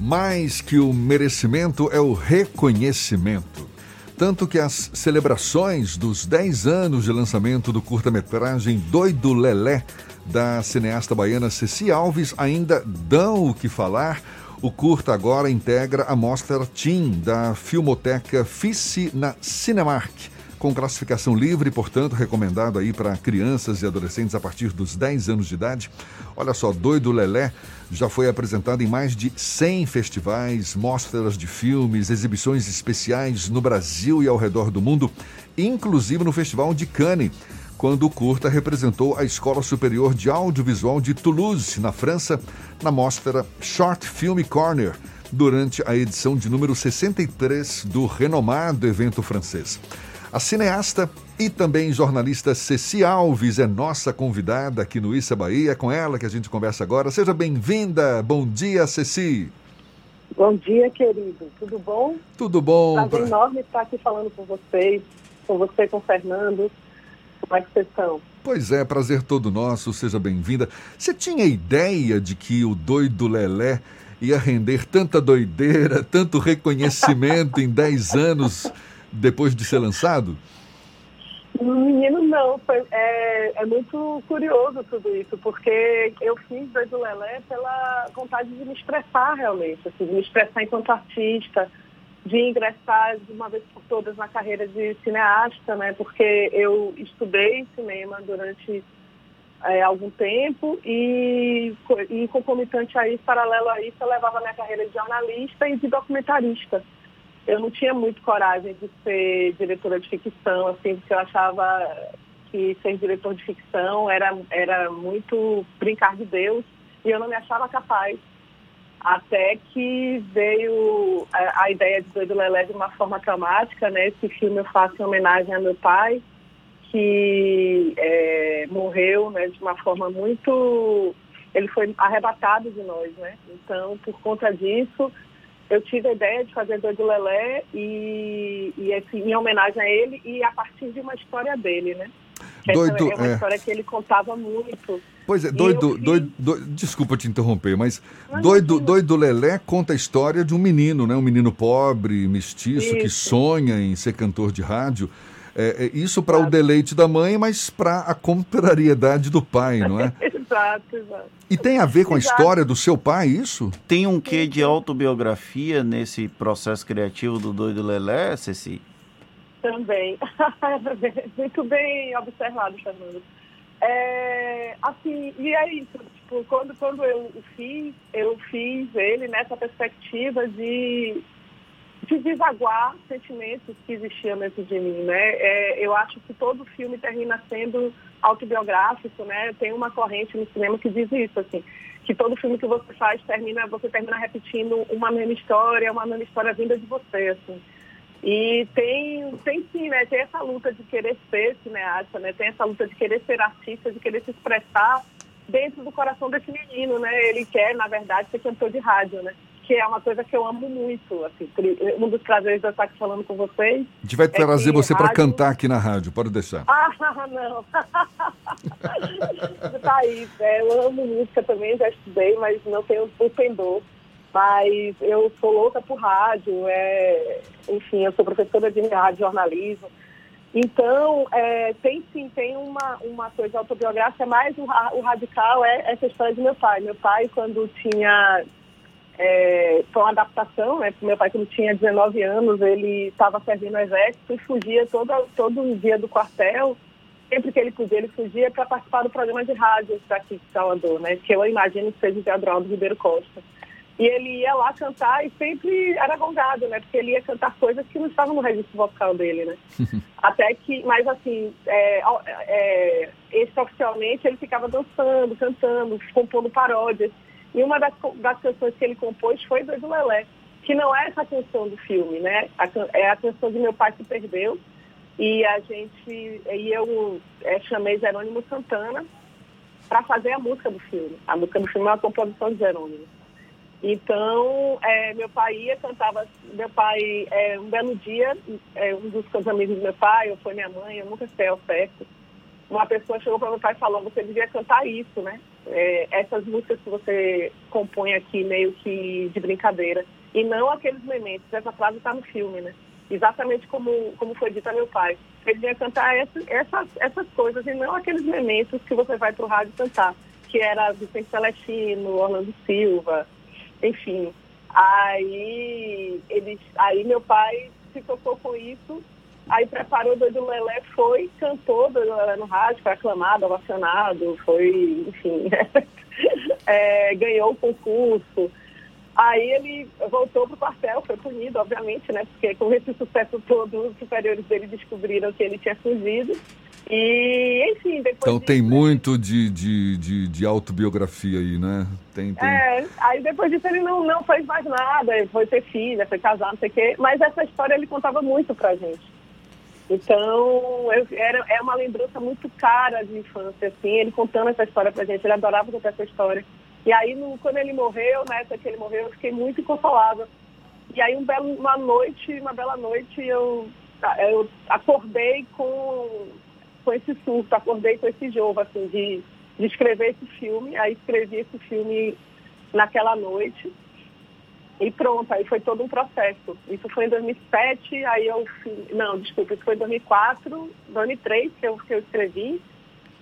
Mais que o merecimento é o reconhecimento. Tanto que as celebrações dos 10 anos de lançamento do curta-metragem Doido Lelé, da cineasta baiana Ceci Alves, ainda dão o que falar. O curta agora integra a mostra Team da Filmoteca Fice na Cinemark com classificação livre, portanto, recomendado aí para crianças e adolescentes a partir dos 10 anos de idade. Olha só, Doido Lelé já foi apresentado em mais de 100 festivais, mostras de filmes, exibições especiais no Brasil e ao redor do mundo, inclusive no Festival de Cannes, quando o curta representou a Escola Superior de Audiovisual de Toulouse, na França, na mostra Short Film Corner, durante a edição de número 63 do renomado evento francês. A cineasta e também jornalista Ceci Alves é nossa convidada aqui no Issa Bahia. É com ela que a gente conversa agora. Seja bem-vinda. Bom dia, Ceci. Bom dia, querido. Tudo bom? Tudo bom. Prazer enorme estar aqui falando com vocês, com você, com o Fernando. Como é que vocês estão? Pois é, prazer todo nosso. Seja bem-vinda. Você tinha ideia de que o doido Lelé ia render tanta doideira, tanto reconhecimento em 10 anos depois de ser lançado? Menino, não. Foi, é, é, muito curioso tudo isso, porque eu fiz Doido Lelé pela vontade de me expressar realmente, assim, de me expressar enquanto artista, de ingressar de uma vez por todas na carreira de cineasta, né? Porque eu estudei cinema durante é, algum tempo e, e concomitante a isso, paralelo a isso, eu levava minha carreira de jornalista e de documentarista eu não tinha muito coragem de ser diretora de ficção, assim, porque eu achava que ser diretor de ficção era, era muito brincar de Deus e eu não me achava capaz. Até que veio a, a ideia de Doido Lelé de uma forma traumática, né? Esse filme eu faço em homenagem a meu pai, que é, morreu né, de uma forma muito... Ele foi arrebatado de nós, né? Então, por conta disso, eu tive a ideia de fazer Doido Lelé e, e assim, em homenagem a ele e a partir de uma história dele, né? doido, é uma é. história que ele contava muito. Pois é, doido, fiz... doido, doido, desculpa te interromper, mas doido, doido Lelé conta a história de um menino, né? Um menino pobre, mestiço, isso. que sonha em ser cantor de rádio. É, é isso para o deleite da mãe, mas para a contrariedade do pai, não é? exato, exato. E tem a ver com a exato. história do seu pai, isso? Tem um quê de autobiografia nesse processo criativo do Doido Lelé, Ceci? Também. Muito bem observado, Fernando. É, assim, e é isso, tipo, quando, quando eu fiz, eu fiz ele nessa perspectiva de de desaguar sentimentos que existiam dentro de mim, né? É, eu acho que todo filme termina sendo autobiográfico, né? Tem uma corrente no cinema que diz isso, assim, que todo filme que você faz termina, você termina repetindo uma mesma história, uma mesma história vinda de você, assim. E tem, tem sim, né? Tem essa luta de querer ser cineasta, né? Tem essa luta de querer ser artista, de querer se expressar dentro do coração desse menino, né? Ele quer, na verdade, ser cantor de rádio, né? Que é uma coisa que eu amo muito. Assim, um dos prazeres de eu estar aqui falando com vocês. A gente vai trazer é você rádio... para cantar aqui na rádio, pode deixar. Ah, não. tá aí. É, eu amo música também, já estudei, mas não tenho o pendor. Mas eu sou louca por rádio, é, enfim, eu sou professora de rádio jornalismo. Então, é, tem sim, tem uma, uma coisa autobiográfica, mas o, o radical é essa história de meu pai. Meu pai, quando tinha é, foi uma adaptação, né? Meu pai, quando tinha 19 anos, ele estava servindo no exército e fugia todo, todo dia do quartel. Sempre que ele podia, ele fugia para participar do programa de rádio daqui de Salvador, né? Que eu imagino que seja o Teodoro Ribeiro Costa. E ele ia lá cantar e sempre era gongado, né? Porque ele ia cantar coisas que não estavam no registro vocal dele, né? Até que, mas assim, é, é, extraoficialmente ele ficava dançando, cantando, compondo paródias. E uma das, das canções que ele compôs foi do Lelé, que não é essa canção do filme, né? A, é a canção de Meu Pai Se Perdeu. E a gente, e eu é, chamei Jerônimo Santana para fazer a música do filme. A música do filme é uma composição de Jerônimo. Então, é, meu pai ia, cantava, meu pai, é, um belo dia, é, um dos amigos do meu pai, ou foi minha mãe, eu nunca sei ao certo, uma pessoa chegou para meu pai e falou, você devia cantar isso, né? É, essas músicas que você compõe aqui meio que de brincadeira, e não aqueles momentos. Essa frase está no filme, né? Exatamente como, como foi dito a meu pai. Ele vinha cantar essa, essas, essas coisas e não aqueles momentos que você vai para o rádio cantar, que era Vicente Celestino, Orlando Silva, enfim. Aí, ele, aí meu pai se tocou com isso Aí preparou o Doido Lelé, foi, cantou Doido Lelé no rádio, foi aclamado, ovacionado, foi, enfim, é, ganhou o concurso. Aí ele voltou para o quartel, foi punido, obviamente, né? Porque com esse sucesso todo, os superiores dele descobriram que ele tinha fugido. E, enfim, depois. Então tem muito de, de, de, de, autobiografia aí, né? Tem, tem... É, aí depois disso ele não, não fez mais nada, foi ter filha, foi casar, não sei o quê. Mas essa história ele contava muito pra gente. Então, eu, era, é uma lembrança muito cara de infância, assim, ele contando essa história pra gente, ele adorava contar essa história. E aí, no, quando ele morreu, na época que ele morreu, eu fiquei muito inconsolável. E aí, um belo, uma noite, uma bela noite, eu, eu acordei com, com esse surto, acordei com esse jogo, assim, de, de escrever esse filme. Aí, escrevi esse filme naquela noite. E pronto, aí foi todo um processo. Isso foi em 2007, aí eu... Não, desculpa, isso foi em 2004, 2003 que eu, que eu escrevi,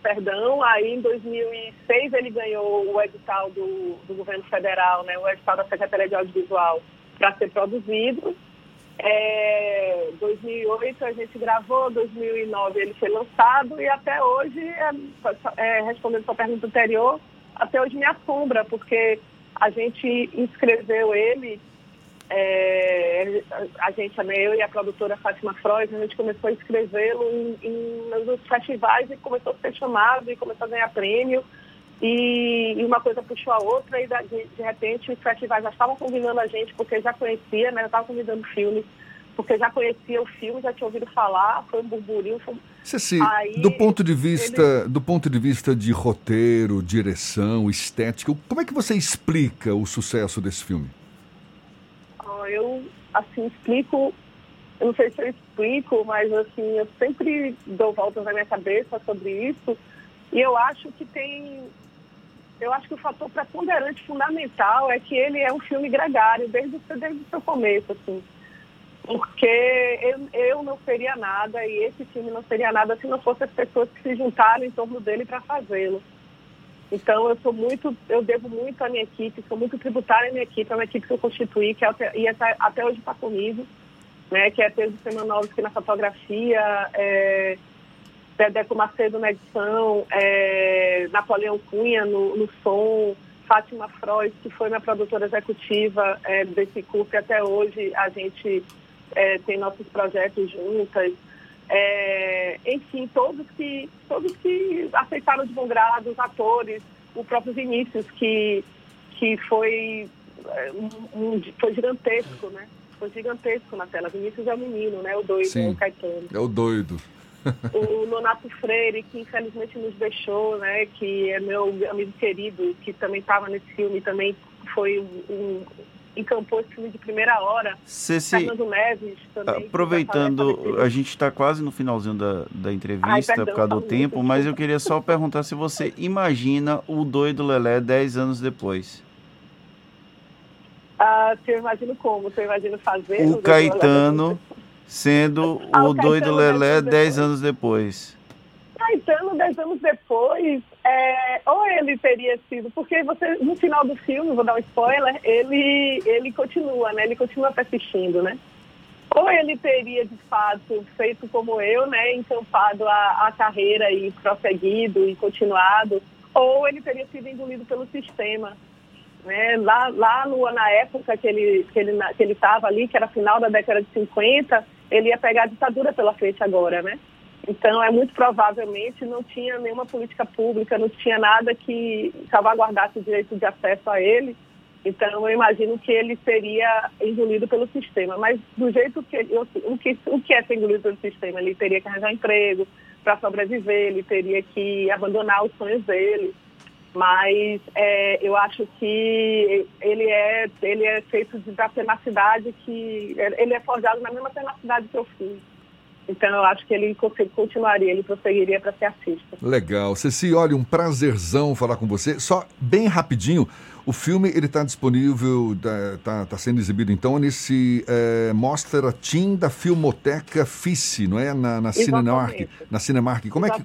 perdão. Aí em 2006 ele ganhou o edital do, do governo federal, né, o edital da Secretaria de Audiovisual para ser produzido. É, 2008 a gente gravou, 2009 ele foi lançado e até hoje, é, é, respondendo sua pergunta anterior, até hoje me assombra, porque a gente inscreveu ele, é, a gente, eu e a produtora Fátima Freud, a gente começou a inscrevê-lo em, em, nos festivais e começou a ser chamado e começou a ganhar prêmio. E, e, uma coisa puxou a outra e de, de repente os festivais já estavam convidando a gente porque já conhecia, né? Já estavam convidando filmes porque já conhecia o filme, já tinha ouvido falar, foi um burburinho. Foi... Ceci, Aí, do ponto de vista, ele... do ponto de vista de roteiro, direção, estética, como é que você explica o sucesso desse filme? Eu assim explico, eu não sei se eu explico, mas assim eu sempre dou voltas na minha cabeça sobre isso e eu acho que tem eu acho que o fator preponderante fundamental é que ele é um filme gregário desde, desde o seu começo, assim porque eu, eu não seria nada e esse filme não seria nada se não fossem as pessoas que se juntaram em torno dele para fazê-lo. Então eu sou muito, eu devo muito à minha equipe, sou muito tributária à minha equipe, é uma equipe que eu constituí, que até, e até, até hoje está comigo, né, que é Pedro Semanovski na fotografia, é, Dedeco Macedo na edição, é, Napoleão Cunha no, no som, Fátima Freud, que foi minha produtora executiva é, desse curso e até hoje a gente é, tem nossos projetos juntas. É, enfim, todos que, todos que aceitaram de bom grado, os atores, o próprio Vinícius, que, que foi, é, um, um, foi gigantesco, né? Foi gigantesco na tela. Vinícius é o menino, né? O doido, Sim, o Caetano. É o doido. o Nonato Freire, que infelizmente nos deixou, né? Que é meu amigo querido, que também estava nesse filme, também foi um, encampou esse filme de primeira hora. Ceci, Fernando Neves também. Aproveitando, a gente está quase no finalzinho da, da entrevista Ai, perdão, por causa do tempo, mas eu queria só perguntar se você imagina o doido Lelé 10 anos depois. Ah, se eu imagino como? Se eu imagino fazer? O, o Caetano sendo ah, o, o doido Lelé 10 anos depois. Caetano, 10 anos depois, é, ou ele teria sido, porque você, no final do filme, vou dar um spoiler, ele, ele continua, né? Ele continua persistindo, né? Ou ele teria, de fato, feito como eu, né? Encampado a, a carreira e prosseguido e continuado, ou ele teria sido engolido pelo sistema. Né? Lá, lá no, na época que ele que ele que ele estava ali, que era final da década de 50, ele ia pegar a ditadura pela frente agora, né? Então, é muito provavelmente não tinha nenhuma política pública, não tinha nada que salvaguardasse o direito de acesso a ele. Então, eu imagino que ele seria engolido pelo sistema. Mas, do jeito que, eu, o, que o que é ser engolido pelo sistema? Ele teria que arranjar emprego para sobreviver, ele teria que abandonar os sonhos dele. Mas é, eu acho que ele é, ele é feito da tenacidade que. Ele é forjado na mesma tenacidade que eu fiz. Então eu acho que ele continuaria, ele prosseguiria para ser artista. Legal. Ceci, olha, um prazerzão falar com você. Só bem rapidinho, o filme ele está disponível, está tá sendo exibido então nesse é, Mostra Team da Filmoteca FICE, não é? Na, na Cinemark. Na Cinemark. Como é que,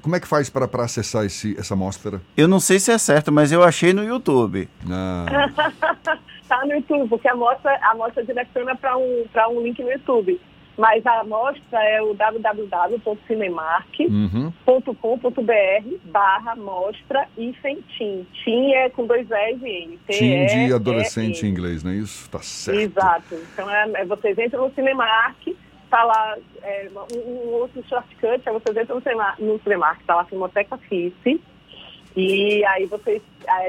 como é que faz para acessar esse, essa mostra? Eu não sei se é certo, mas eu achei no YouTube. Ah. tá no YouTube, porque a mostra, a mostra direciona para um, um link no YouTube. Mas a amostra é o www.cinemark.com.br barra mostra e tim. Tim é com dois S e N. Tim de adolescente em inglês, não é isso? Tá certo. Exato. Então é, é, vocês entram no Cinemark, tá lá é, um, um, outro shortcut, é vocês entram no Cinemark, no Cinemark tá lá Filmoteca FICE, e aí vocês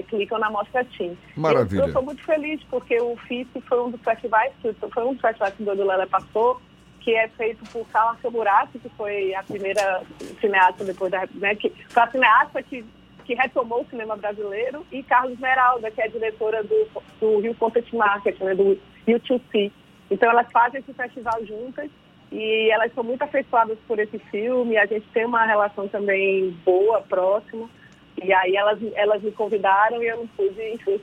clicam na Mostra Tim. Maravilha. Eu estou muito feliz, porque o FICE foi um dos festivais, foi um dos festivais que o Dodo Lela passou, que é feito por Carla Camurati, que foi a primeira cineasta depois da né, que foi a cineasta que, que retomou o cinema brasileiro, e Carlos Esmeralda, que é diretora do, do Rio Content Market, né, do U2C. Então elas fazem esse festival juntas e elas são muito afeiçoadas por esse filme, a gente tem uma relação também boa, próxima. E aí elas, elas me convidaram e eu não pude, enfim,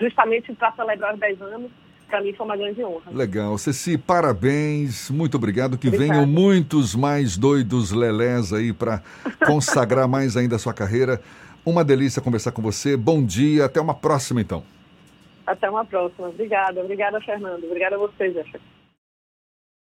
justamente para celebrar os 10 anos, para mim foi uma grande honra. Legal. Ceci, parabéns, muito obrigado. Que venham muitos mais doidos lelés aí para consagrar mais ainda a sua carreira. Uma delícia conversar com você. Bom dia, até uma próxima então. Até uma próxima. Obrigada, obrigada, Fernando. Obrigada a você, Jefferson.